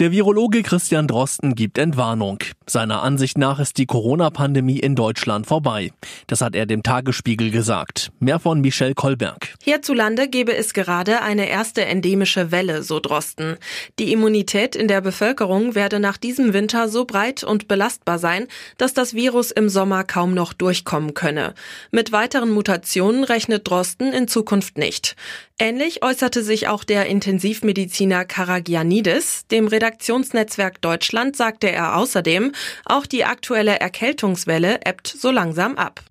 Der Virologe Christian Drosten gibt Entwarnung. Seiner Ansicht nach ist die Corona-Pandemie in Deutschland vorbei. Das hat er dem Tagesspiegel gesagt. Mehr von Michelle Kolberg. Hierzulande gebe es gerade eine erste endemische Welle, so Drosten. Die Immunität in der Bevölkerung werde nach diesem Winter so breit und belastbar sein, dass das Virus im Sommer kaum noch durchkommen könne. Mit weiteren Mutationen rechnet Drosten in Zukunft nicht. Ähnlich äußerte sich auch der Intensivmediziner Karagianidis. Dem Redaktionsnetzwerk Deutschland sagte er außerdem, auch die aktuelle Erkältungswelle ebbt so langsam ab.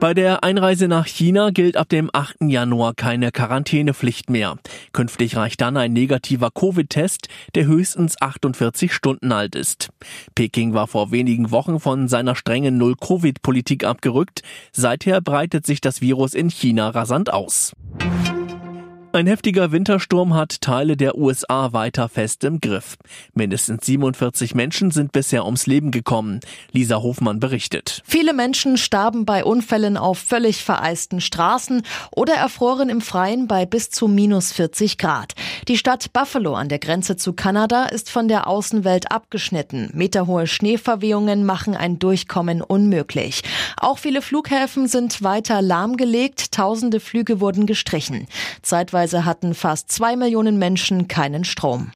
Bei der Einreise nach China gilt ab dem 8. Januar keine Quarantänepflicht mehr. Künftig reicht dann ein negativer Covid-Test, der höchstens 48 Stunden alt ist. Peking war vor wenigen Wochen von seiner strengen Null-Covid-Politik abgerückt. Seither breitet sich das Virus in China rasant aus. Ein heftiger Wintersturm hat Teile der USA weiter fest im Griff. Mindestens 47 Menschen sind bisher ums Leben gekommen. Lisa Hofmann berichtet. Viele Menschen starben bei Unfällen auf völlig vereisten Straßen oder erfroren im Freien bei bis zu minus 40 Grad. Die Stadt Buffalo an der Grenze zu Kanada ist von der Außenwelt abgeschnitten. Meterhohe Schneeverwehungen machen ein Durchkommen unmöglich. Auch viele Flughäfen sind weiter lahmgelegt. Tausende Flüge wurden gestrichen. Zeitweise Zeitweise hatten fast zwei Millionen Menschen keinen Strom.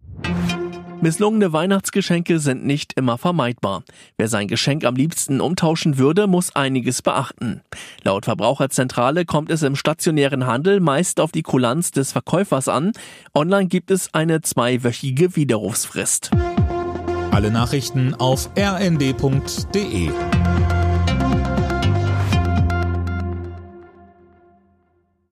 Misslungene Weihnachtsgeschenke sind nicht immer vermeidbar. Wer sein Geschenk am liebsten umtauschen würde, muss einiges beachten. Laut Verbraucherzentrale kommt es im stationären Handel meist auf die Kulanz des Verkäufers an. Online gibt es eine zweiwöchige Widerrufsfrist. Alle Nachrichten auf rnd.de